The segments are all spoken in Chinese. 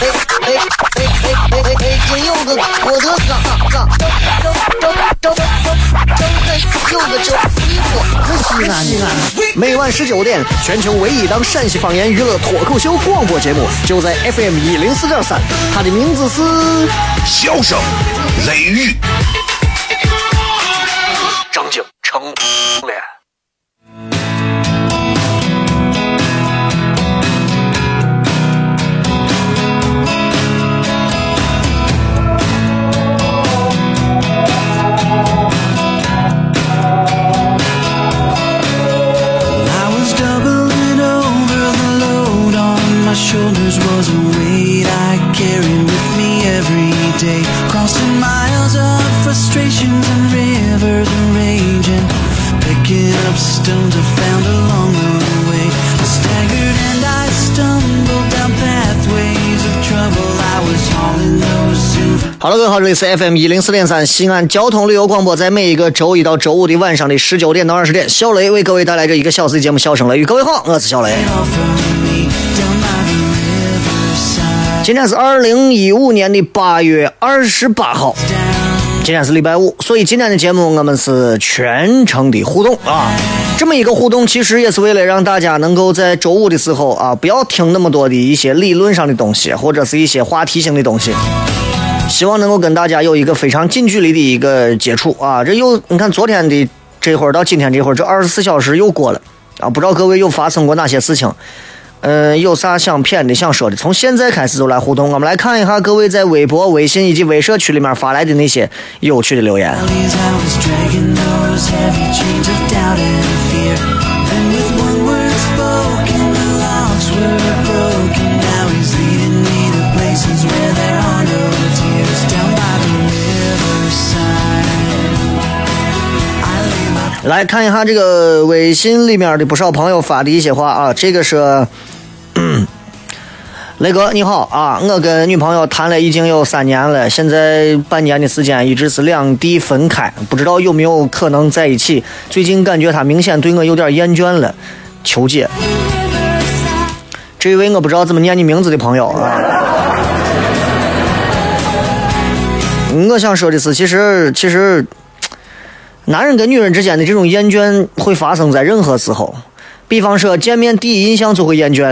哎哎哎哎哎哎！金柚子，我的哥哥，周周周周周个周衣服，西安西安。每晚十九点，全球唯一档陕西方言娱乐脱口秀广播节目，就在 FM 一零四点三，它的名字是《笑声雷雨》，张景成脸。Was a weight I carried with me every day. Crossing miles of frustrations and rivers of rage and picking up stones I found along the way. I staggered and I stumbled down pathways of trouble. I was hauling those silver. 好了，各位好，这里是 FM 一零四点三西安交通旅游广播，在每一个周一到周五的晚上的十九点到二十点，小雷为各位带来这一个小时的节目《笑声雷雨》。各位好，我是小雷。今天是二零一五年的八月二十八号，今天是礼拜五，所以今天的节目我们是全程的互动啊。这么一个互动，其实也是为了让大家能够在周五的时候啊，不要听那么多的一些理论上的东西，或者是一些话题性的东西。希望能够跟大家有一个非常近距离的一个接触啊。这又你看，昨天的这会儿到今天这会儿，这二十四小时又过了啊，不知道各位有发生过哪些事情。嗯，有啥想骗的、想说的，从现在开始就来互动。我们来看一下各位在微博、微信以及微社区里面发来的那些有趣的留言。来看一下这个微信里面的不少朋友发的一些话啊，这个是。雷哥你好啊，我跟女朋友谈了已经有三年了，现在半年的时间一直是两地分开，不知道有没有可能在一起。最近感觉她明显对我有点厌倦了，求解。这位我不知道怎么念你名字的朋友啊，我想说的是，其实其实，男人跟女人之间的这种厌倦会发生在任何时候。比方说，见面第一印象就会厌倦，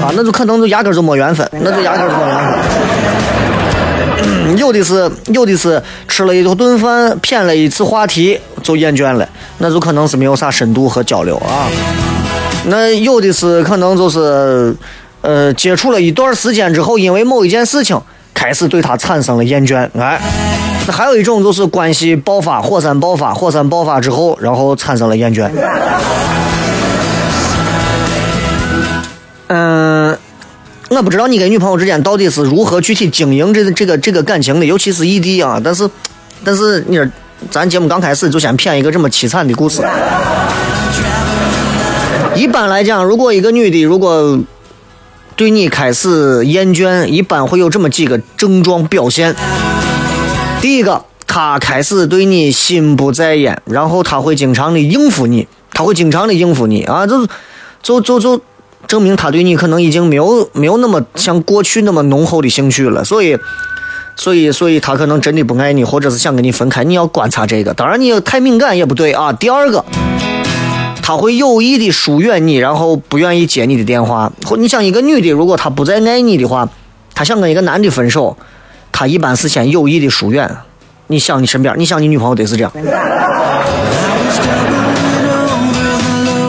啊，那就可能就压根就没缘分，那就压根就没缘分。有的是，有的是吃了一顿饭，谝了一次话题就厌倦了，那就可能是没有啥深度和交流啊。那有的是可能就是，呃，接触了一段时间之后，因为某一件事情开始对他产生了厌倦，哎。那还有一种就是关系爆发，火山爆发，火山爆发之后，然后产生了厌倦。嗯，我不知道你跟女朋友之间到底是如何具体经营这这个这个感情的，尤其是异地啊。但是，但是你说，咱节目刚开始就先骗一个这么凄惨的故事。一般来讲，如果一个女的如果对你开始厌倦，一般会有这么几个症状表现。第一个，她开始对你心不在焉，然后她会经常的应付你，她会经常的应付你啊，就就就就。证明他对你可能已经没有没有那么像过去那么浓厚的兴趣了，所以，所以，所以他可能真的不爱你，或者是想跟你分开。你要观察这个，当然你太敏感也不对啊。第二个，他会有意的疏远你，然后不愿意接你的电话。或你想一个女的，如果她不再爱你的话，她想跟一个男的分手，她一般是先有意的疏远。你想你身边，你想你女朋友得是这样。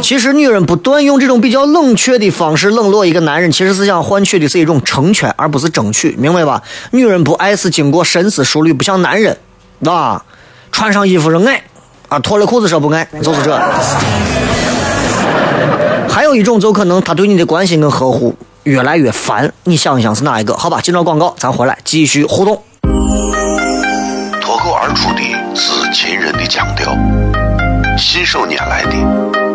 其实女人不断用这种比较冷却的方式冷落一个男人，其实是想换取的是一种成全，而不是争取，明白吧？女人不爱是经过深思熟虑，不像男人，啊，穿上衣服说爱，啊，脱了裤子说不爱，就是这。还有一种，就可能他对你的关心跟呵护越来越烦，你想一想是哪一个？好吧，进到广告，咱回来继续互动。脱口而出的是亲人的腔调，信手拈来的。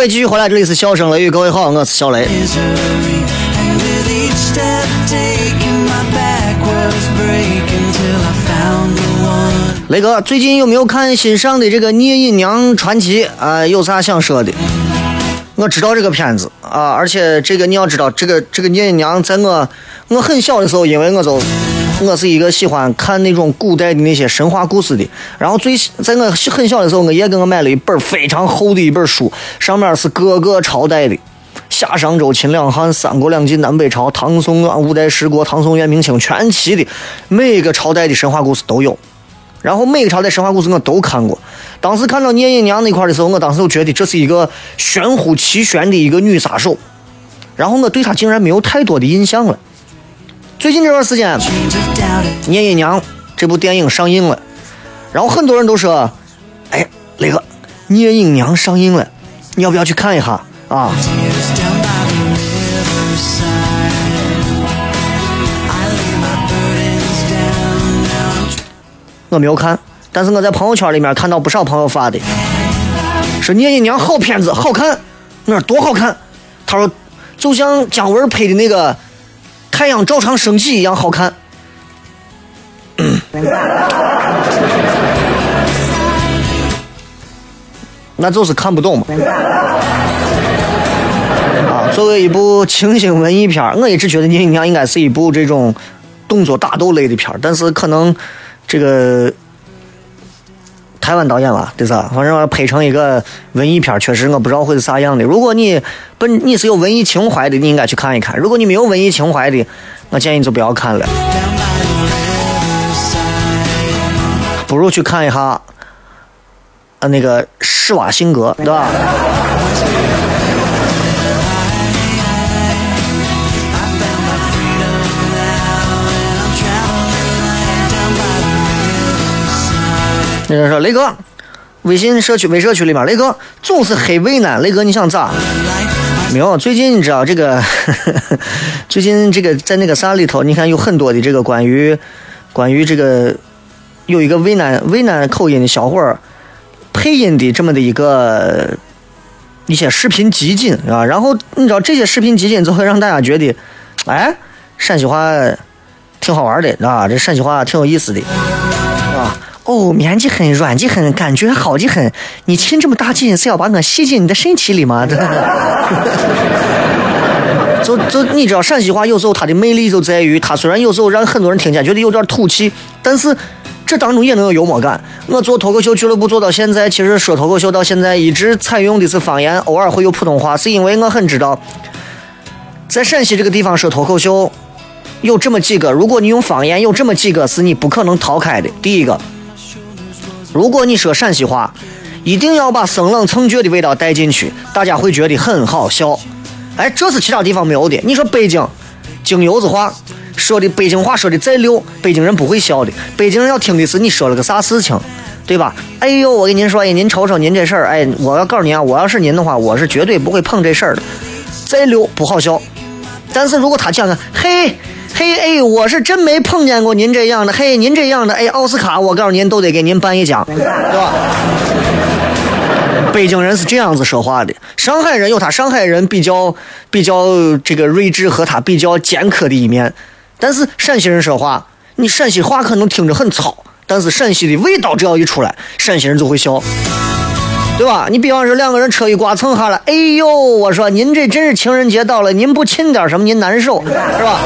位继续回来，这里是笑声雷雨，各位好，我是小雷。雷哥，最近有没有看新上的这个《聂隐娘传奇》啊？有啥想说的？我知道这个片子啊，而且这个你要知道，这个这个聂隐娘，在我我很小的时候，因为我就我是一个喜欢看那种古代的那些神话故事的。然后最在我很小的时候，我爷给我买了一本非常厚的一本书，上面是各个朝代的，夏商周秦两汉三国两晋南北朝唐宋啊五代十国唐宋元明清全齐的，每个朝代的神话故事都有。然后每个朝代神话故事我都看过。当时看到聂隐娘那块的时候，我当时就觉得这是一个玄乎其玄的一个女杀手。然后我对她竟然没有太多的印象了。最近这段时间，《聂隐娘》这部电影上映了，然后很多人都说：“哎，那个《聂隐娘》上映了，你要不要去看一下啊？”我没有看，但是我在朋友圈里面看到不少朋友发的，说聂隐娘好片子，好看。我说多好看？他说就像姜文拍的那个《太阳照常升起》一样好看。那就是看不懂嘛。啊，作为一部清新文艺片我一直觉得聂隐娘应该是一部这种动作打斗类的片但是可能。这个台湾导演吧，对吧？反正拍成一个文艺片，确实我不知道会是啥样的。如果你本你是有文艺情怀的，你应该去看一看；如果你没有文艺情怀的，我建议你就不要看了，不如去看一下啊那个施瓦辛格，对吧？那个说雷哥，微信社区微社区里面，雷哥总是黑魏呢。雷哥你想咋？没有，最近你知道这个，最近这个在那个啥里头，你看有很多的这个关于关于这个有一个渭南渭南口音的小伙儿配音的这么的一个一些视频集锦啊。然后你知道这些视频集锦就会让大家觉得，哎，陕西话挺好玩的啊，这陕西话挺有意思的。哦，绵的很，软的很，感觉好的很。你亲这么大劲，是要把我吸进你的身体里吗？就就你知道，陕西话有时候它的魅力就在于，它虽然有时候让很多人听起来觉得有点土气，但是这当中也能有幽默感。我做脱口秀俱乐部做到现在，其实说脱口秀到现在一直采用的是方言，偶尔会有普通话，是因为我很知道，在陕西这个地方说脱口秀有这么几个，如果你用方言，有这么几个是你不可能逃开的。第一个。如果你说陕西话，一定要把生冷蹭倔的味道带进去，大家会觉得很好笑。哎，这是其他地方没有的。你说北京京油子话说的北京话说的再溜，北京人不会笑的。北京人要听的是你说了个啥事情，对吧？哎呦，我跟您说，哎，您瞅瞅您这事儿，哎，我要告诉您啊，我要是您的话，我是绝对不会碰这事儿的。再溜不好笑，但是如果他讲个嘿。嘿哎，我是真没碰见过您这样的。嘿，您这样的哎，奥斯卡，我告诉您，都得给您颁一奖，对吧？北京人是这样子说话的，上海人有他上海人比较比较这个睿智和他比较尖刻的一面，但是陕西人说话，你陕西话可能听着很糙，但是陕西的味道只要一出来，陕西人就会笑，对吧？你比方说两个人车一刮蹭下来，哎呦，我说您这真是情人节到了，您不亲点什么您难受，是吧？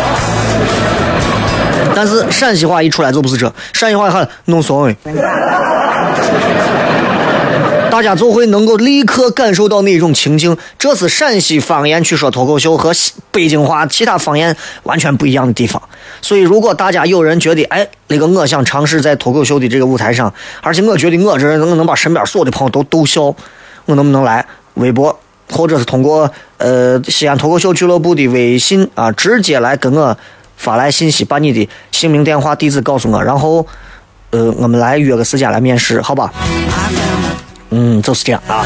但是陕西话一出来就不是这，陕西话喊弄怂哎。大家就会能够立刻感受到那种情境，这是陕西方言去说脱口秀和北京话其他方言完全不一样的地方。所以，如果大家有人觉得，哎，那个我想尝试在脱口秀的这个舞台上，而且我觉得我这人能能把身边所有的朋友都逗笑，我能不能来微博，或者是通过呃西安脱口秀俱乐部的微信啊，直接来跟我发来信息，把你的姓名、电话、地址告诉我，然后呃，我们来约个时间来面试，好吧？嗯，就是这样啊。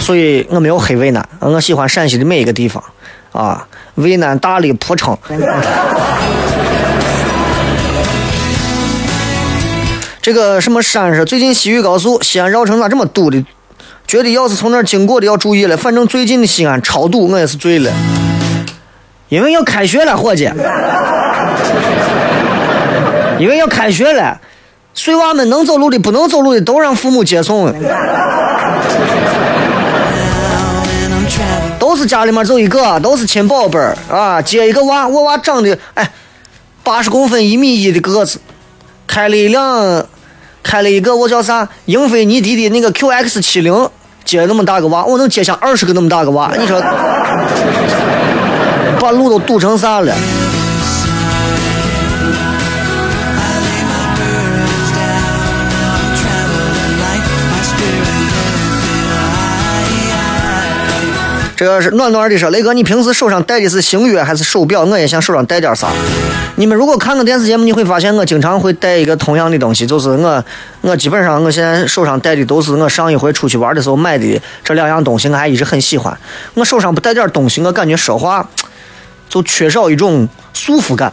所以我没有黑渭南，我喜欢陕西的每一个地方啊。渭南、大理、蒲城。这个什么山是最近西域高速西安绕城咋这么堵的？觉得要是从那儿经过的要注意了。反正最近的西安超堵，我也是醉了。因为要开学了，伙计。因为要开学了。随娃们能走路的、不能走路的都让父母接送，都是家里面走一个，都是亲宝贝儿啊！接一个娃，我娃长得哎，八十公分、一米一的个子，开了一辆，开了一个我叫啥？英菲尼迪的那个 QX 七零，接那么大个娃，我能接下二十个那么大个娃，你说，把路都堵成啥了？这个是暖暖的说：“雷哥，你平时手上戴的是星月还是手表？我也想手上戴点啥。你们如果看个电视节目，你会发现我经常会带一个同样的东西，就是我，我基本上我现在手上戴的都是我上一回出去玩的时候买的这两样东西，我还一直很喜欢。我手上不带点东西，我感觉说话就缺少一种束缚感。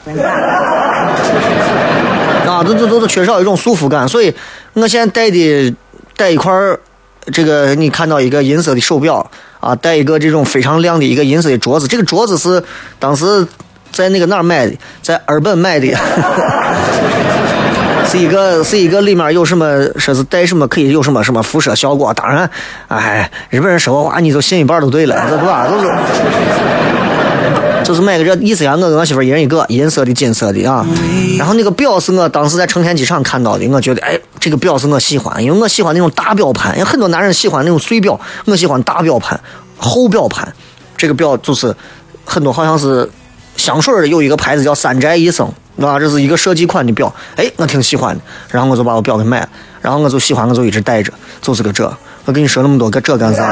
啊，都都都是缺少一种束缚感，所以我现在戴的戴一块儿，这个你看到一个银色的手表。”啊，带一个这种非常亮的一个银色的镯子，这个镯子是当时在那个哪儿买的，在日本买的，是一个是一个里面有什么说是带什么可以有什么什么辐射效果。当然，哎，日本人说话你就信一半都对了，这吧？就是。就是买个这意思呀，我跟我媳妇一人一个银色的、金色的啊。然后那个表是我当时在成田机场看到的，我觉得哎，这个表是我喜欢，因为我喜欢那种大表盘，有很多男人喜欢那种碎表，我喜欢大表盘、厚表盘。这个表就是很多好像是香水的，有一个牌子叫三宅一生，啊，这是一个设计款的表，哎，我挺喜欢的。然后我就把我表给买了，然后我就喜欢，我就一直戴着，就是个这。我跟你说那么多个这干啥？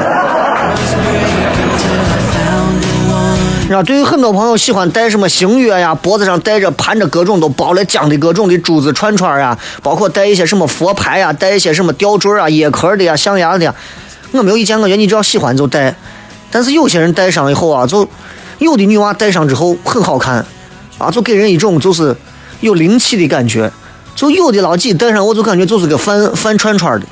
然后，对于很多朋友喜欢戴什么星月呀，脖子上戴着盘着各种都包了浆的各种的珠子串串呀，包括戴一些什么佛牌呀，戴一些什么吊坠啊、椰壳的呀、象牙的呀，我没有意见，我觉得你只要喜欢就戴。但是有些人戴上以后啊，就有的女娃戴上之后很好看，啊，就给人一种就是有灵气的感觉；就有的老几戴上，我就感觉就是个饭饭串串的。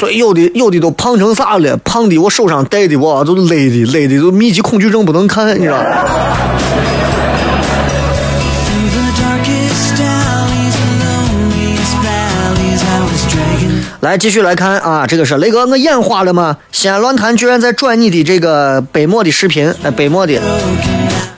所以有的有的都胖成啥了？胖的我手上戴的我都勒的勒的都密集恐惧症不能看，你知道。来继续来看啊，这个是雷哥，我眼花了吗？西安论坛居然在转你的这个北漠的视频，呃，北漠的，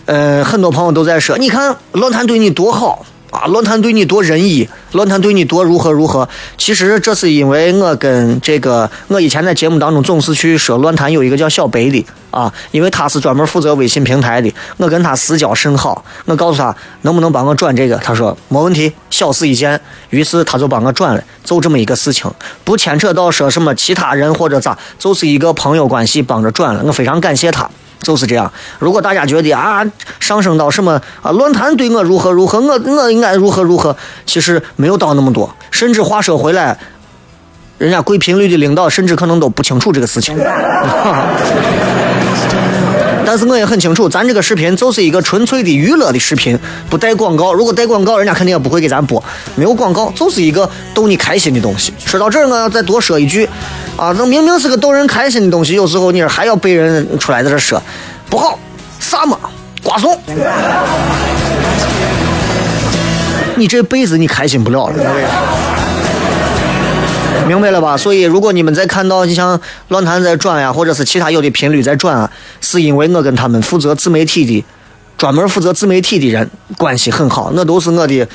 呃，很多朋友都在说，你看论坛对你多好。啊，论坛对你多仁义，论坛对你多如何如何？其实这是因为我跟这个，我以前在节目当中总是去说论坛有一个叫小北的啊，因为他是专门负责微信平台的，我跟他私交甚好。我告诉他能不能帮我转这个，他说没问题，小事一件。于是他就帮我转了，就这么一个事情，不牵扯到说什么其他人或者咋，就是一个朋友关系帮着转了，我非常感谢他。就是这样。如果大家觉得啊，上升到什么啊，论坛对我如何如何，我我应该如何如何，其实没有到那么多。甚至话说回来，人家贵频率的领导甚至可能都不清楚这个事情。但是我也很清楚，咱这个视频就是一个纯粹的娱乐的视频，不带广告。如果带广告，人家肯定也不会给咱播。没有广告，就是一个逗你开心的东西。说到这儿，我要再多说一句，啊，这明明是个逗人开心的东西，有时候你还要被人出来在这说，不好，啥嘛，瓜怂，你这辈子你开心不了了。明白了吧？所以，如果你们在看到你像论坛在转呀，或者是其他有的频率在转啊，是因为我跟他们负责自媒体的，专门负责自媒体的人关系很好，那都是我的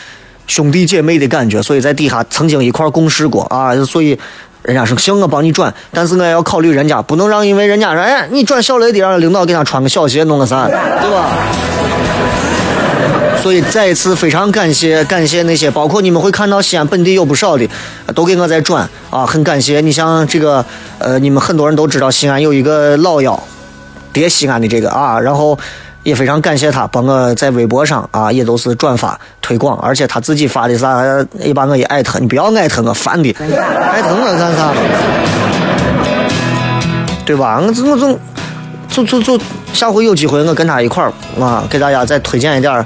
兄弟姐妹的感觉，所以在底下曾经一块共事过啊。所以人家说行，我帮你转，但是我也要考虑人家，不能让因为人家说哎，你转小雷的，让领导给他穿个小鞋，弄个啥，对吧？所以再一次非常感谢感谢那些，包括你们会看到西安本地有不少的，都给我在转啊，很感谢。你像这个呃，你们很多人都知道西安有一个老妖，叠西安的这个啊，然后也非常感谢他帮我在微博上啊，也都是转发推广，而且他自己发的啥也把我也艾特，你不要艾特我烦的，艾特我干啥？对吧？我我总就就就下回有机会我跟他一块儿啊，给大家再推荐一点儿。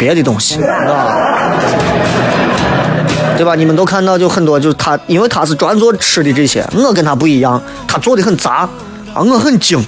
别的东西，啊，对吧？你们都看到，就很多，就他，因为他是专做吃的这些，我跟他不一样，他做的很杂，啊，我很精。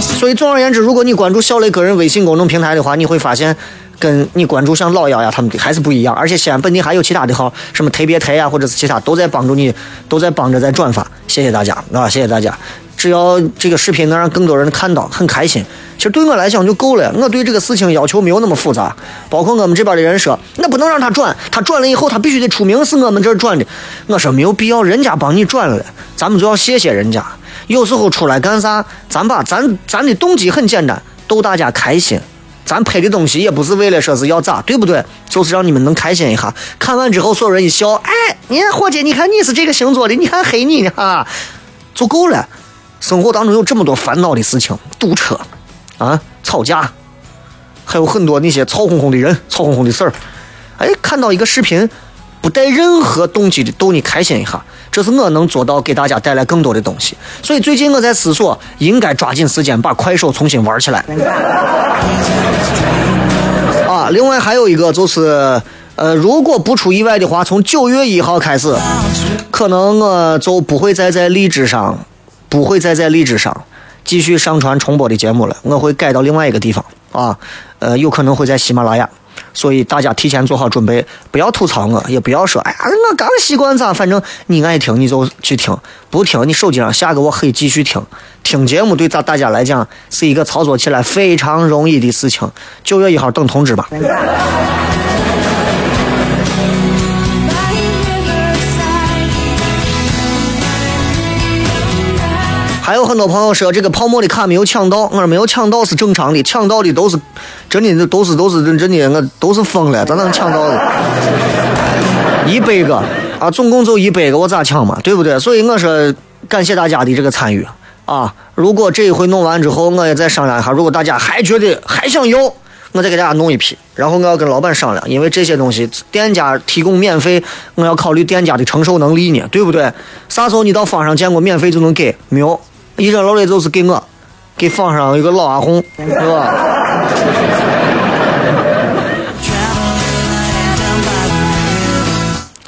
所以，总而言之，如果你关注小雷个人微信公众平台的话，你会发现，跟你关注像老幺呀他们的还是不一样。而且，西安本地还有其他的号，什么特别台呀，或者是其他，都在帮助你，都在帮着在转发。谢谢大家，啊，谢谢大家。只要这个视频能让更多人看到，很开心。其实对我来讲就够了。我对这个事情要求没有那么复杂。包括我们这边的人说，那不能让他转，他转了以后他必须得出名，是我们这儿转的。我说没有必要，人家帮你转了，咱们就要谢谢人家。有时候出来干啥，咱把咱咱的动机很简单，逗大家开心。咱拍的东西也不是为了说是要咋，对不对？就是让你们能开心一下。看完之后，所有人一笑，哎，你伙计，你看你是这个星座的，你看黑你呢哈，就够了。生活当中有这么多烦恼的事情，堵车，啊，吵架，还有很多那些吵哄哄的人、吵哄哄的事儿。哎，看到一个视频，不带任何动机的逗你开心一下，这是我能做到给大家带来更多的东西。所以最近我在思索，应该抓紧时间把快手重新玩起来。啊，另外还有一个就是，呃，如果不出意外的话，从九月一号开始，可能我就不会再在荔枝上。不会再在荔枝上继续上传重播的节目了，我会改到另外一个地方啊，呃，有可能会在喜马拉雅，所以大家提前做好准备，不要吐槽我，也不要说，哎呀，我刚习惯咋，反正你爱听你就去听，不听你手机上下个我可以继续听。听节目对咱大家来讲是一个操作起来非常容易的事情。九月一号等通知吧。还有很多朋友说这个泡沫的卡没有抢到，我说没有抢到是正常的，抢到的都是真的，都是都是真的，我都是疯了，咋能抢到的？一百个啊，总共就一百个，我咋抢嘛？对不对？所以我说感谢大家的这个参与啊！如果这一回弄完之后，我也再商量一下，如果大家还觉得还想要，我再给大家弄一批。然后我要跟老板商量，因为这些东西店家提供免费，我要考虑店家的承受能力呢，对不对？啥时候你到坊上见过免费就能给？没有。一扔老的就是给我，给放上一个老阿红，是吧？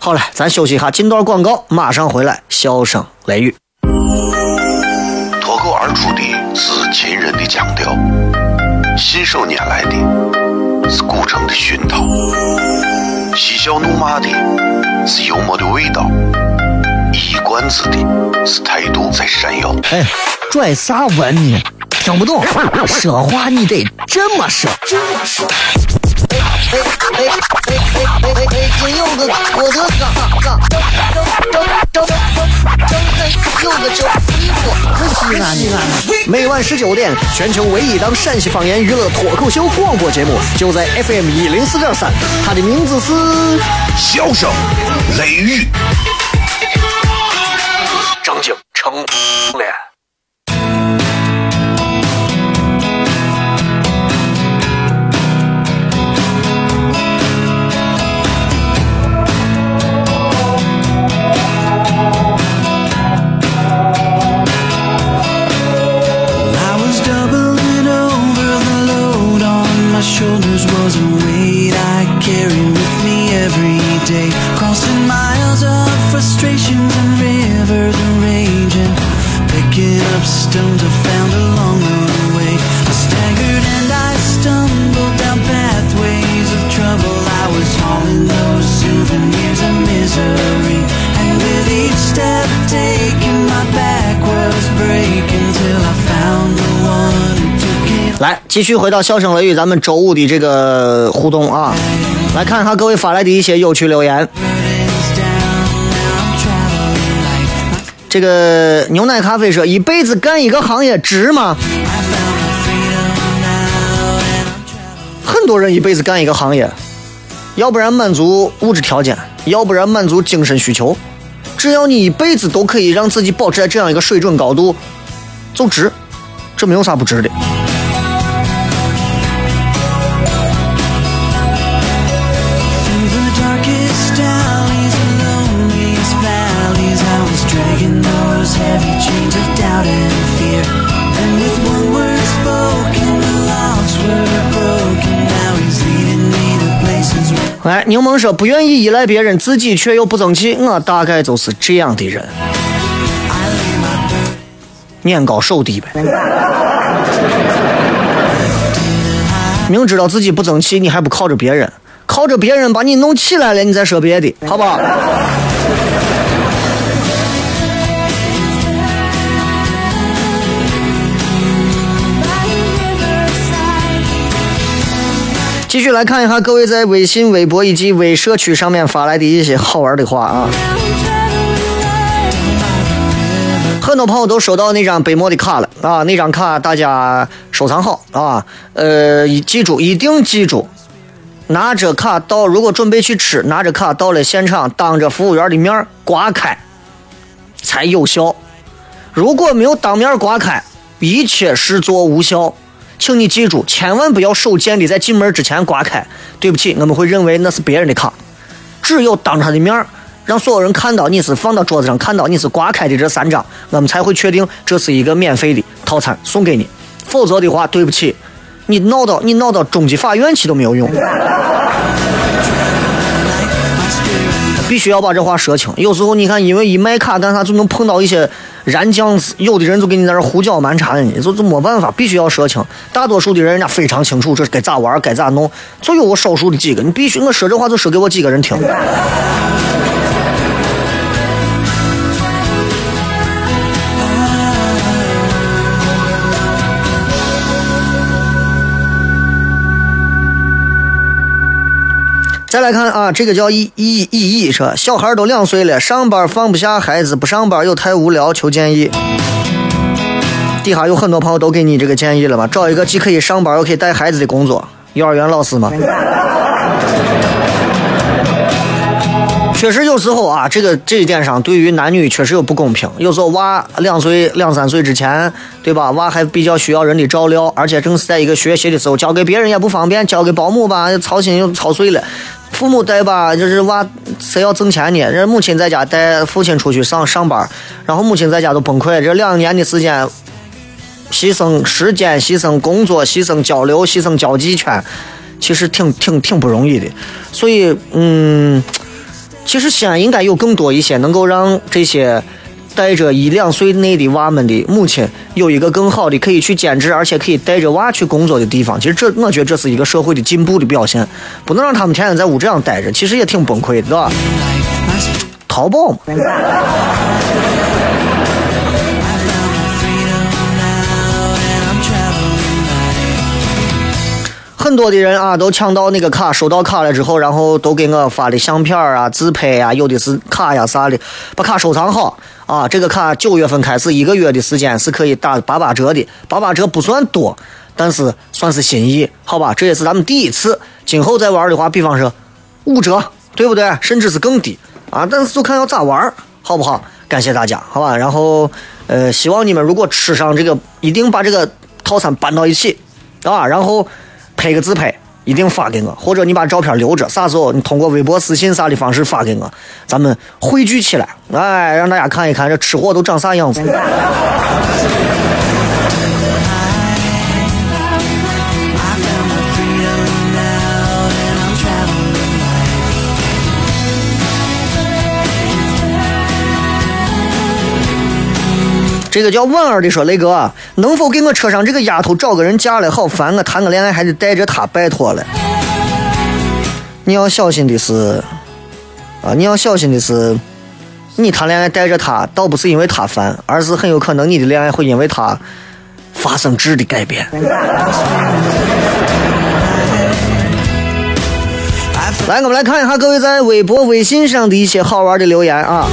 好了，咱休息一下，进段广告，马上回来。笑声雷雨，脱口而出的是秦人的腔调，信手拈来的是古城的熏陶，嬉笑怒骂的是幽默的味道。一冠子的是态度在闪耀。哎，拽啥文呢？听不懂，说话你得这么说。哎哎哎哎哎哎哎！金柚子，我的嘎嘎，张张张张张柚子酒，衣服可西安呢。每晚十九点，全球唯一档陕西方言娱乐脱口秀广播节目，就在 FM 一零四点三，它的名字是《笑声雷雨》。张景成。继续回到笑声雷雨，咱们周五的这个互动啊，来看一看各位发来的一些有趣留言。这个牛奶咖啡说，一辈子干一个行业值吗？很多人一辈子干一个行业，要不然满足物质条件，要不然满足精神需求。只要你一辈子都可以让自己保持在这样一个水准高度，就值，这没有啥不值的。哎，柠檬说不愿意依赖别人，自己却又不争气，我大概就是这样的人。I lay my burden. 年高手低呗。明知道自己不争气，你还不靠着别人，靠着别人把你弄起来了，你再说别的，好不好？继续来看一下各位在微信、微博以及微社区上面发来的一些好玩的话啊。很多朋友都收到那张北漠的卡了啊，那张卡大家收藏好啊，呃，记住，一定记住，拿着卡到，如果准备去吃，拿着卡到了现场，当着服务员的面刮开，才有效。如果没有当面刮开，一切视作无效。请你记住，千万不要手贱的在进门之前刮开。对不起，我们会认为那是别人的卡。只有当着他的面儿，让所有人看到你是放到桌子上，看到你是刮开的这三张，我们才会确定这是一个免费的套餐送给你。否则的话，对不起，你闹到你闹到中级法院去都没有用。必须要把这话说清。有时候你看，因为一卖卡干啥就能碰到一些燃酱子，有的人就给你在这胡搅蛮缠的，就就没办法，必须要说清。大多数的人人家非常清楚这该咋玩，该咋弄，就有我少数的几个，你必须我说这话就说给我几个人听。再来看啊，这个叫意意意义说，小孩都两岁了，上班放不下孩子，不上班又太无聊，求建议。底下有很多朋友都给你这个建议了嘛，找一个既可以上班又可以带孩子的工作，幼儿园老师嘛。确实有时候啊，这个这一点上对于男女确实有不公平。有时候娃两岁两三岁之前，对吧？娃还比较需要人的照料，而且正是在一个学习的时候，交给别人也不方便，交给保姆吧，操心又操碎了。父母带吧，就是娃谁要挣钱呢？人母亲在家带父亲出去上上班，然后母亲在家都崩溃。这两年的时间，牺牲时间、牺牲工作、牺牲交流、牺牲交际圈，其实挺挺挺不容易的。所以，嗯，其实西安应该有更多一些能够让这些带着一两岁内的娃们的母亲有一个更好的可以去兼职，而且可以带着娃去工作的地方。其实这，我觉得这是一个社会的进步的表现，不能让他们天天在屋这样待着，其实也挺崩溃的，对吧？淘宝嘛。很多的人啊，都抢到那个卡，收到卡了之后，然后都给我发的相片啊、自拍啊，有的是卡呀啥的，把卡收藏好啊。这个卡九月份开始一个月的时间是可以打八八折的，八八折不算多，但是算是心意，好吧？这也是咱们第一次，今后再玩的话，比方说五折，对不对？甚至是更低啊，但是就看要咋玩，好不好？感谢大家，好吧？然后呃，希望你们如果吃上这个，一定把这个套餐搬到一起啊，然后。拍个自拍，一定发给我，或者你把照片留着，啥时候你通过微博私信啥的方式发给我，咱们汇聚起来，哎，让大家看一看这吃货都长啥样子。这个叫婉儿的说：“雷哥，能否给我车上这个丫头找个人嫁了？好烦，我谈个恋爱还得带着她，拜托了。”你要小心的是，啊，你要小心的是，你谈恋爱带着她，倒不是因为她烦，而是很有可能你的恋爱会因为她发生质的改变。来，我们来看一下各位在微博、微信上的一些好玩的留言啊。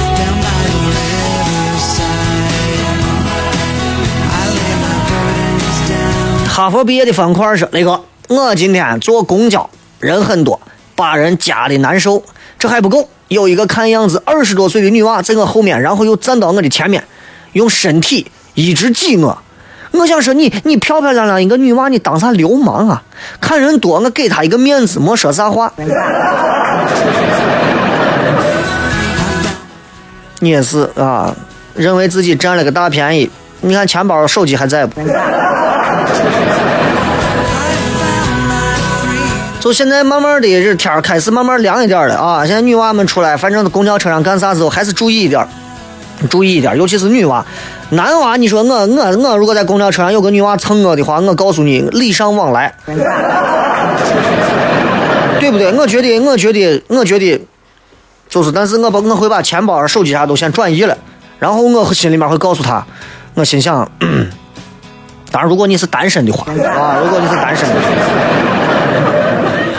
哈佛毕业的方块说：“雷哥，我今天坐公交，人很多，把人夹的难受。这还不够，有一个看样子二十多岁的女娃在我后面，然后又站到我的前面，用身体一直挤我。我想说你，你漂漂亮亮一个女娃，你当啥流氓啊？看人多，我给她一个面子，没说啥话。你也是啊，认为自己占了个大便宜。你看钱包、手机还在不？就现在慢慢的，这天开始慢慢凉一点了啊！现在女娃们出来，反正公交车上干啥时候还是注意一点，注意一点，尤其是女娃。男娃，你说我我我如果在公交车上有个女娃蹭我的话，我告诉你，礼尚往来，对不对？我觉得，我觉得，我觉得，就是，但是我把我会把钱包、手机啥都先转移了，然后我心里面会告诉他，我心想，当然，如果你是单身的话啊，如果你是单身的。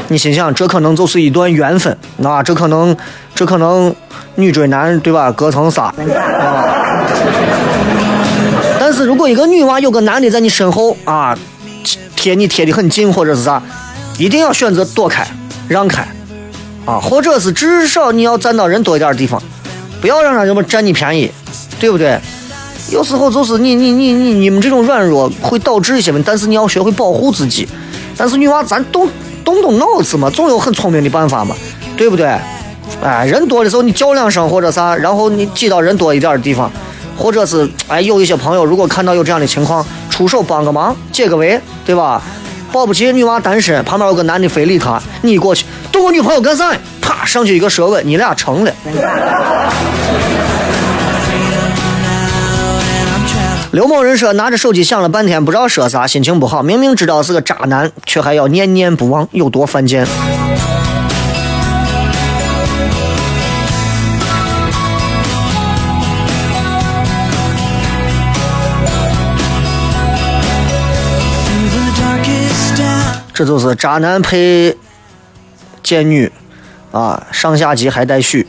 你心想，这可能就是一段缘分，啊，这可能，这可能女追男，对吧？隔层纱。啊。但是如果一个女娃有个男的在你身后啊，贴你贴的很近，或者是啥，一定要选择躲开，让开，啊，或者是至少你要站到人多一点的地方，不要让他这么占你便宜，对不对？有时候就是你你你你你们这种软弱会导致一些问题，但是你要学会保护自己。但是女娃，咱动动动脑子嘛，总有很聪明的办法嘛，对不对？哎，人多的时候你叫两声或者啥，然后你挤到人多一点的地方，或者是哎，有一些朋友如果看到有这样的情况，出手帮个忙，解个围，对吧？保不齐女娃单身，旁边有个男的非礼她，你过去动我女朋友干啥？啪，上去一个舌吻，你俩成了。刘某人说：“拿着手机想了半天，不知道说啥，心情不好。明明知道是个渣男，却还要念念不忘，有多犯贱。”这就是渣男配贱女啊，上下级还带续。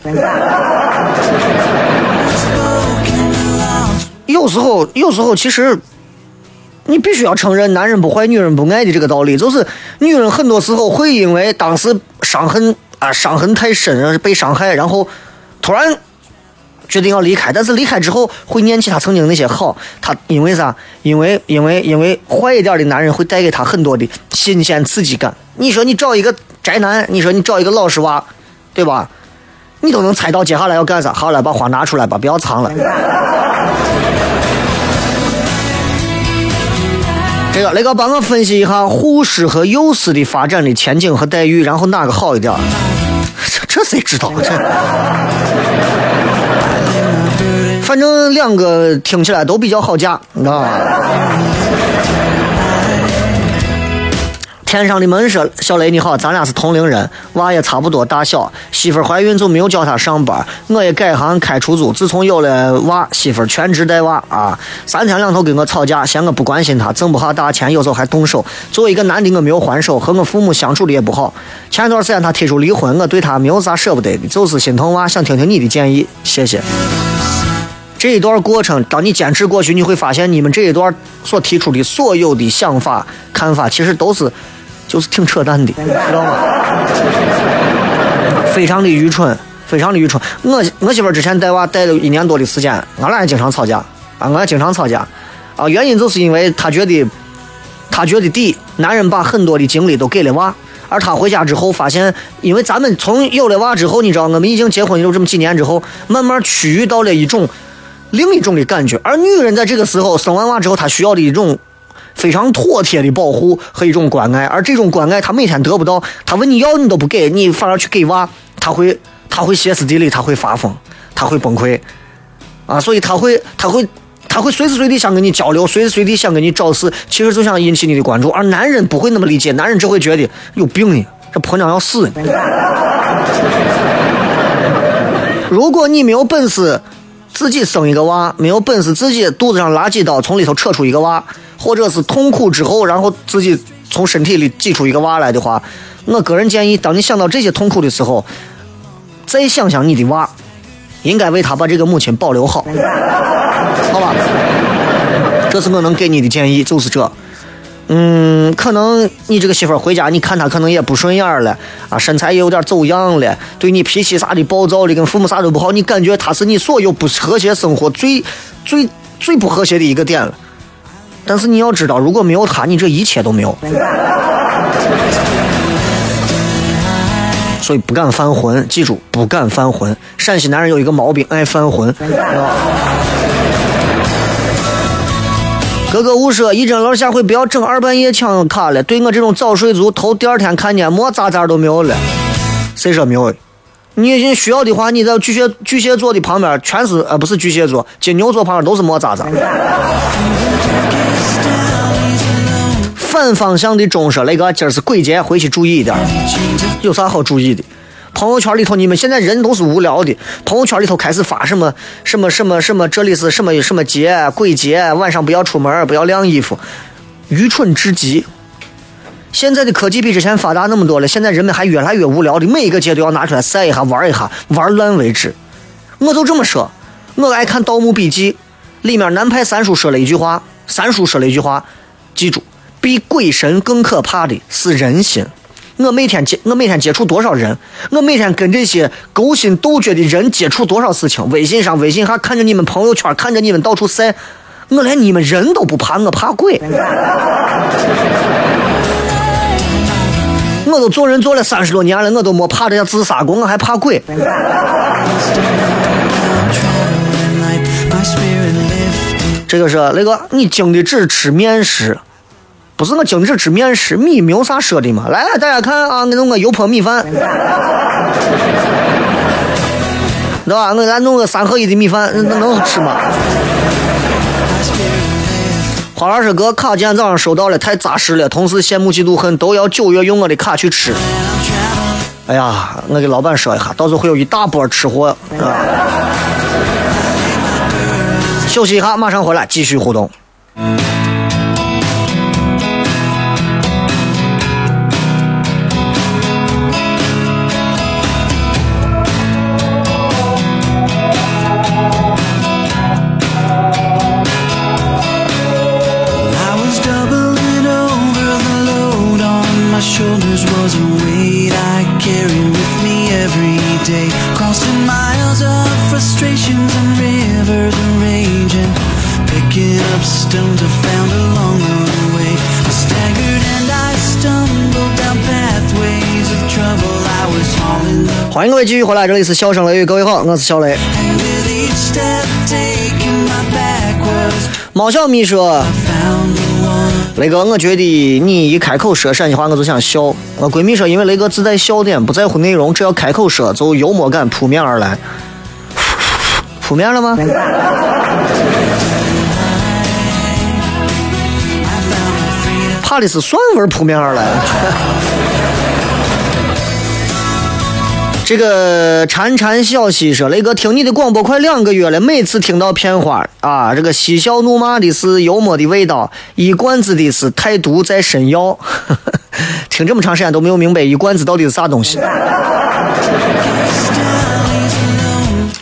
有时候，有时候其实，你必须要承认“男人不坏，女人不爱”的这个道理。就是女人很多时候会因为当时伤痕啊，伤痕太深，被伤害，然后突然决定要离开。但是离开之后，会念起他曾经那些好。他因为啥？因为因为因为坏一点的男人会带给他很多的新鲜刺激感。你说你找一个宅男，你说你找一个老实娃，对吧？你都能猜到接下来要干啥。好了，把花拿出来吧，不要藏了。这个雷哥帮我分析一下护士和幼师的发展的前景和待遇，然后哪个好一点？这这谁知道？这反正两个听起来都比较好嫁，你知道吧？天上的门说：“小雷你好，咱俩是同龄人，娃也差不多大小。媳妇怀孕就没有叫他上班，我也改行开出租。自从有了娃，媳妇全职带娃啊，三天两头跟我吵架，嫌我不关心她，挣不下大钱，有时候还动手。作为一个男的，我没有还手，和我父母相处的也不好。前段时间他提出离婚，我对他没有啥舍不得的，就是心疼娃，想听听你的建议，谢谢。这一段过程，当你坚持过去，你会发现你们这一段所提出的所有的想法、看法，其实都是。就是挺扯淡的，知道吗？非常的愚蠢，非常的愚蠢。我我媳妇之前带娃带了一年多的时间，俺俩也经常吵架啊，俺俩经常吵架啊。原因就是因为她觉得，她觉得第一，男人把很多的精力都给了娃，而她回家之后发现，因为咱们从有了娃之后，你知道，我们已经结婚有这么几年之后，慢慢趋于到了一种另一种的感觉。而女人在这个时候生完娃之后，她需要的一种。非常妥帖的保护和一种关爱，而这种关爱他每天得不到，他问你要你都不给，你反而去给娃，他会他会歇斯底里，他会发疯，他会崩溃，啊，所以他会他会他会随时随地想跟你交流，随时随地想跟你找事，其实就想引起你的关注。而男人不会那么理解，男人只会觉得有病呢，这婆娘要死呢。如果你没有本事自己生一个娃，没有本事自己肚子上拉几刀从里头扯出一个娃，或者是痛苦之后然后自己从身体里挤出一个娃来的话，我个人建议，当你想到这些痛苦的时候，再想想你的娃，应该为他把这个母亲保留好，好吧？这是我能给你的建议，就是这。嗯，可能你这个媳妇儿回家，你看她可能也不顺眼了啊，身材也有点走样了，对你脾气啥的暴躁的，跟父母啥都不好，你感觉她是你所有不和谐生活最最最不和谐的一个点了。但是你要知道，如果没有她，你这一切都没有。所以不敢犯浑，记住不敢犯浑。陕西男人有一个毛病，爱犯浑。知道吧格格巫说：“一整楼下回不要整二半夜抢卡了。对我这种早睡族，头第二天看见没渣渣都没有了。谁说没有？你需要的话，你在巨蟹巨蟹座的旁边全是呃，不是巨蟹座，金牛座旁边都是没渣渣。反方向的钟说：“雷哥，今儿是鬼节，回去注意一点。有啥好注意的？朋友圈里头，你们现在人都是无聊的。朋友圈里头开始发什么什么什么什么，这里是什么什么节，鬼节，晚上不要出门，不要晾衣服，愚蠢至极。现在的科技比之前发达那么多了，现在人们还越来越无聊的，每一个节都要拿出来晒一下，玩一下，玩烂为止。我就这么说，我爱看《盗墓笔记》，里面南派三叔说了一句话，三叔说了一句话，记住，比鬼神更可怕的是人心。我每天接我每天接触多少人，我每天跟这些勾心斗角的人接触多少事情。微信上微信还看着你们朋友圈，看着你们到处晒，我连你们人都不怕，我怕鬼。我都做人做了三十多年了，我都没怕这些自杀过，我还怕鬼。这个是那个，你经的只吃面食，不是我经的只吃面食，米没有啥说的嘛。来，大家看啊，我弄个油泼米饭，对吧？我来弄个三合一的米饭，那能吃吗？花老师哥，卡今天早上收到了，太扎实了，同事羡慕嫉妒恨，都要九月用我的卡去吃。哎呀，我给老板说一下，到时候会有一大波吃货。啊、休息一下，马上回来继续互动。欢迎各位继续回来，这里是笑声雷雨，各位好，我是小雷。and with each step taken my back was 猫小咪说雷哥，我觉得你一开口说陕西话，我就想笑。”我闺蜜说：“因为雷哥自带笑点，不在乎内容，只要开口说，就幽默感扑面而来。”扑面了吗？怕的是蒜味扑面而来。这个潺潺小溪说：“雷哥，听你的广播快两个月了，每次听到片花啊，这个嬉笑怒骂的是幽默的味道，一罐子的是太毒在身药。听这么长时间都没有明白一罐子到底是啥东西。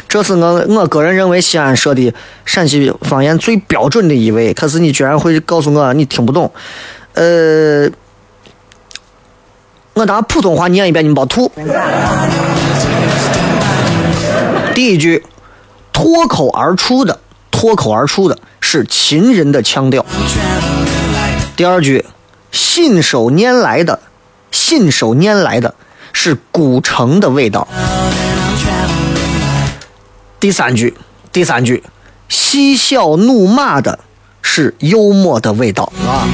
这是我我个人认为西安说的陕西方言最标准的一位，可是你居然会告诉我你听不懂，呃。”我拿普通话念一遍，你们别吐。第一句，脱口而出的，脱口而出的是秦人的腔调。第二句，信手拈来的，信手拈来的是古城的味道。第三句，第三句，嬉笑怒骂的是幽默的味道啊。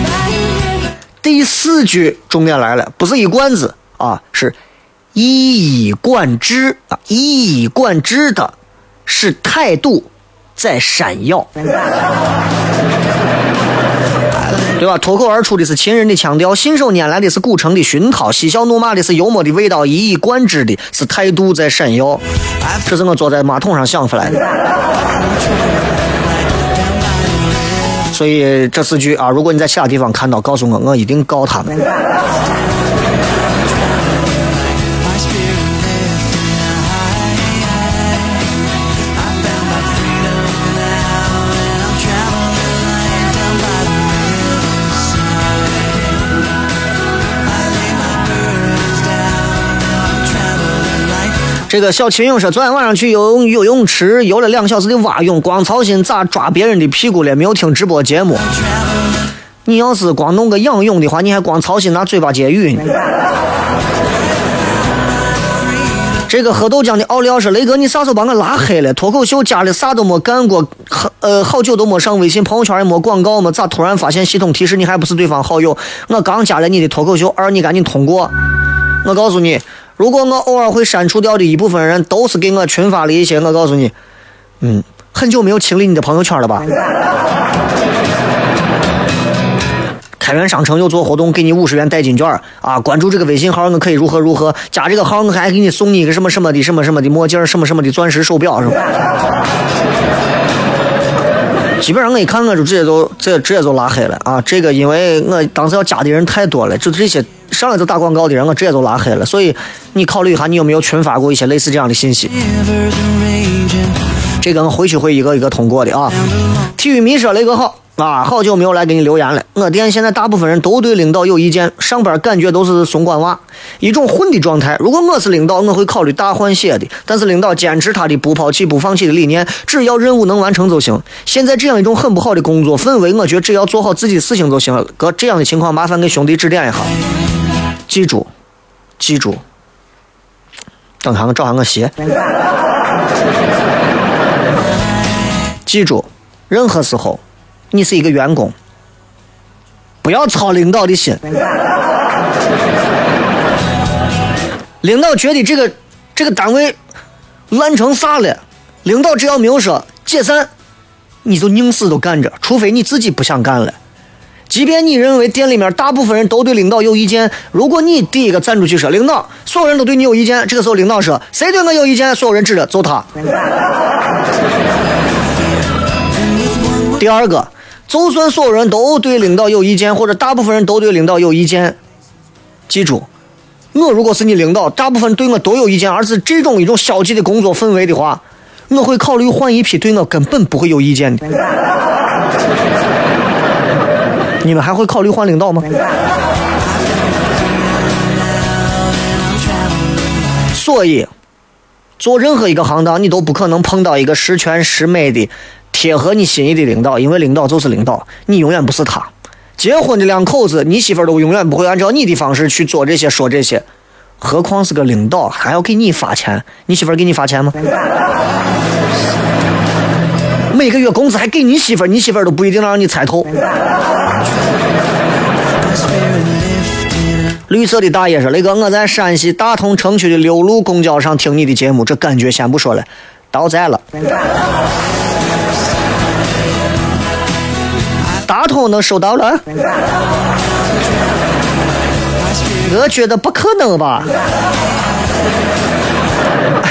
第四句重点来了，不是一罐子啊，是一以贯之啊，一以贯之的是态度在闪耀，对吧？脱口而出的是秦人的腔调，信手拈来的是古城的熏陶，嬉笑怒骂的是幽默的味道，一以贯之的是态度在闪耀。这是我坐在马桶上想出来的。所以这四句啊，如果你在其他地方看到，告诉我，我一定告他们。这个小秦勇说，昨天晚上去游泳游泳池游了两个小时的蛙泳，光操心咋抓别人的屁股了，没有听直播节目。你要是光弄个仰泳的话，你还光操心拿嘴巴接鱼呢。这个喝豆浆的奥利奥说：“雷哥，你啥时候把我拉黑了？脱口秀加了啥都没干过，好呃好久都没上微信朋友圈也没广告嘛，咋突然发现系统提示你还不是对方好友？我刚加了你的脱口秀二，你赶紧通过。我告诉你，如果我偶尔会删除掉的一部分人，都是给我群发了一些。我告诉你，嗯，很久没有清理你的朋友圈了吧？开源商城又做活动，给你五十元代金券啊！关注这个微信号，我可以如何如何？加这个号，我还给你送你一个什么什么的什么什么的墨镜，什么什么的钻石手表，是吧？基本上我一看我就直接就这直接就拉黑了啊！这个因为我当时要加的人太多了，就这些上来就打广告的人，我直接就拉黑了。所以你考虑一下，你有没有群发过一些类似这样的信息？这个我回去会一个一个通过的啊。体育迷说雷哥好啊，好久没有来给你留言了。我店现在大部分人都对领导有意见，上班感觉都是怂管娃，一种混的状态。如果我是领导，我会考虑大换血的。但是领导坚持他的不抛弃、不放弃的理念，只要任务能完成就行。现在这样一种很不好的工作氛围，我觉得只要做好自己的事情就行了。哥，这样的情况麻烦给兄弟指点一下。记住，记住。等下我找下我鞋。记住，任何时候，你是一个员工，不要操领导的心。领导觉得这个这个单位烂成啥了，领导只要没有说解散，你就宁死都干着，除非你自己不想干了。即便你认为店里面大部分人都对领导有意见，如果你第一个站出去说领导，所有人都对你有意见，这个时候领导说谁对我有意见，所有人指着就他。第二个，就算所有人都对领导有意见，或者大部分人都对领导有意见，记住，我如果是你领导，大部分对我都有意见，而是这种一种消极的工作氛围的话，我会考虑换一批对我根本不会有意见的。你们还会考虑换领导吗？所以，做任何一个行当，你都不可能碰到一个十全十美的、贴合你心意的领导，因为领导就是领导，你永远不是他。结婚的两口子，你媳妇儿都永远不会按照你的方式去做这些、说这些，何况是个领导，还要给你发钱？你媳妇儿给你发钱吗？每个月工资还给你媳妇儿，你媳妇儿都不一定能让你猜透。绿色的大爷说：“雷哥，我在陕西大同城区的六路公交上听你的节目，这感觉先不说了，到站了。大同能收到了？我觉得不可能吧。”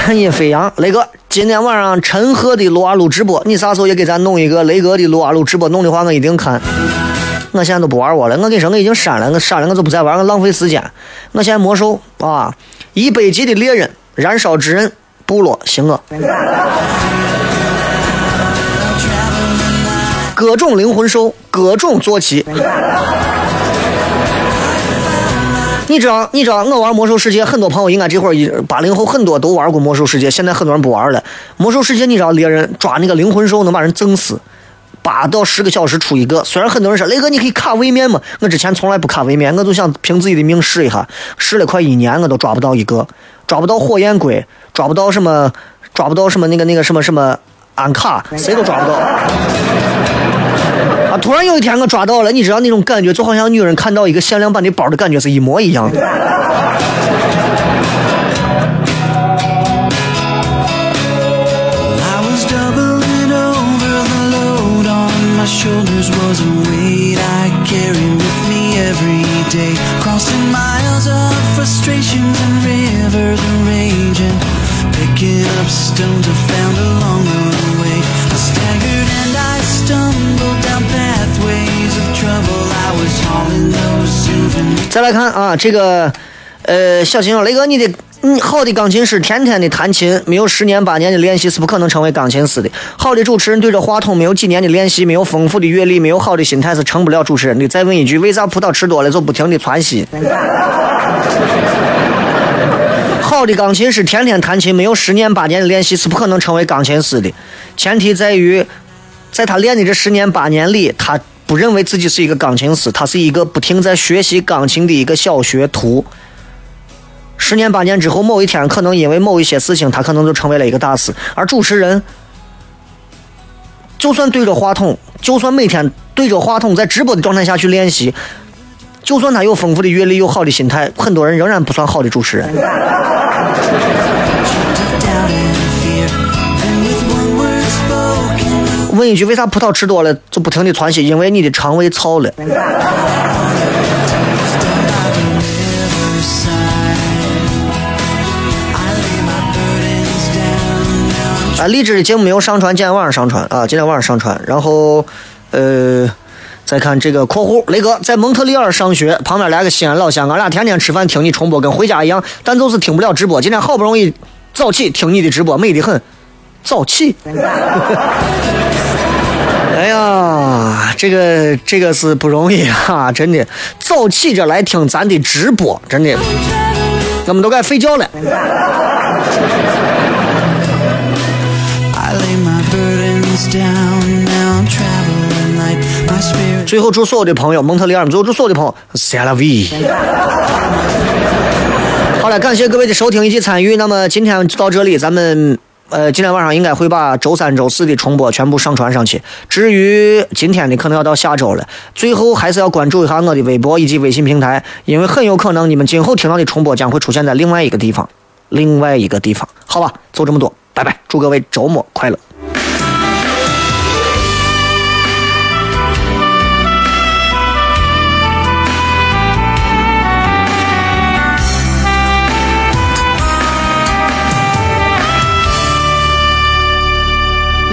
暗夜飞扬，雷哥，今天晚上陈赫的撸啊撸直播，你啥时候也给咱弄一个雷哥的撸啊撸直播？弄的话，我一定看。我现在都不玩我了，我跟你说，我已经删了，我删了，我就不再玩，我浪费时间。我现在魔兽啊，一百级的猎人，燃烧之刃，部落行啊，各种灵魂兽，各种坐骑。你知道，你知道，我玩魔兽世界，很多朋友应该这会儿八零后很多都玩过魔兽世界，现在很多人不玩了。魔兽世界，你知道猎人抓那个灵魂兽能把人整死，八到十个小时出一个。虽然很多人说雷哥你可以卡位面嘛，我之前从来不卡位面，我就想凭自己的命试一下，试了快一年我都抓不到一个，抓不到火焰龟，抓不到什么，抓不到什么那个那个什么什么安卡，谁都抓不到。啊！突然有一天我抓到了，你知道那种感觉，就好像女人看到一个限量版的包的感觉是一模一样的。I was doubling over my shoulders was a weight I carried with me every day. Crossing miles of frustrations and rivers of rage and picking up stones I found along the way. I staggered and I stumbled 再来看啊，这个呃，小秦说，雷哥，你的嗯，好的钢琴师天天的弹琴，没有十年八年的练习是不可能成为钢琴师的。好的主持人对着话筒，没有几年的练习，没有丰富的阅历，没有好的心态是成不了主持人的。再问一句，为啥葡萄吃多了就不停的窜稀？好的钢琴师天天弹琴，没有十年八年的练习是不可能成为钢琴师的。前提在于，在他练的这十年八年里，他不认为自己是一个钢琴师，他是一个不停在学习钢琴的一个小学徒。十年八年之后，某一天可能因为某一些事情，他可能就成为了一个大师。而主持人，就算对着话筒，就算每天对着话筒在直播的状态下去练习，就算他有丰富的阅历、有好的心态，很多人仍然不算好的主持人。问一句，为啥葡萄吃多了就不停的窜稀？因为你的肠胃操了。啊，荔枝的节目没有上传，今天晚上上传啊，今天晚上上传。然后，呃，再看这个（括弧雷哥在蒙特利尔上学，旁边来个西安老乡，俺俩天天吃饭听你重播，跟回家一样，但就是听不了直播。今天好不容易早起听你的直播，美得很，早起。哎呀，这个这个是不容易啊，真的，早起着来听咱的直播，真的，我们都该睡觉了。最后祝所有的朋友，蒙特利尔，最后祝所有的朋友 c e l v 好了，感谢各位的收听以及参与。那么今天就到这里，咱们呃今天晚上应该会把周三、周四的重播全部上传上去。至于今天的，可能要到下周了。最后还是要关注一下我的微博以及微信平台，因为很有可能你们今后听到的重播将会出现在另外一个地方，另外一个地方。好吧，就这么多，拜拜，祝各位周末快乐。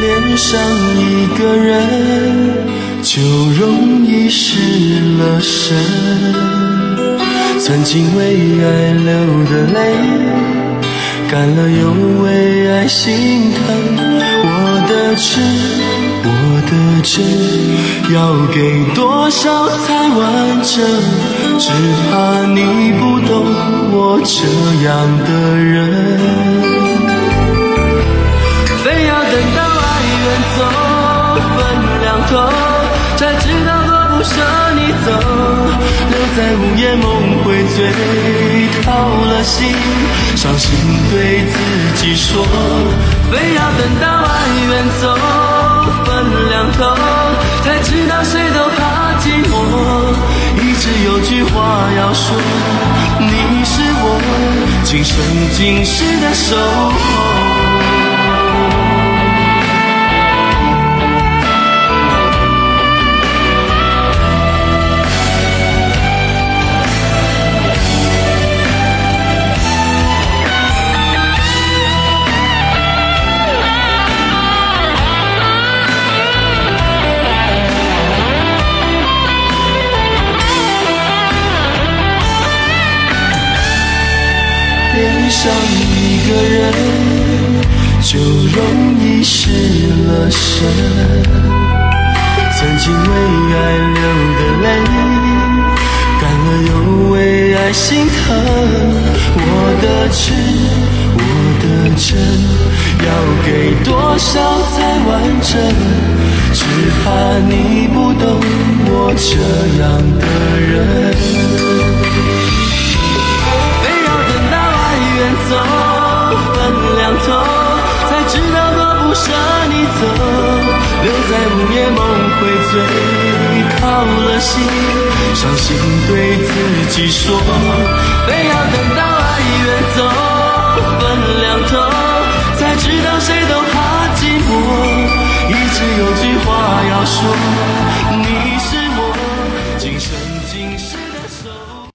恋上一个人，就容易失了神。曾经为爱流的泪，干了又为爱心疼。我的痴，我的真，要给多少才完整？只怕你不懂我这样的人。后，才知道多不舍你走。留在午夜梦回醉，掏了心，伤心对自己说。非要等到爱远走，分两头，才知道谁都怕寂寞。一直有句话要说，你是我今生今世的守候。给多少才完整？只怕你不懂我这样的人。非要等到爱远走，分两头，才知道多不舍你走。留在午夜梦回醉，掏了心，伤心对自己说。非要等到爱远走，说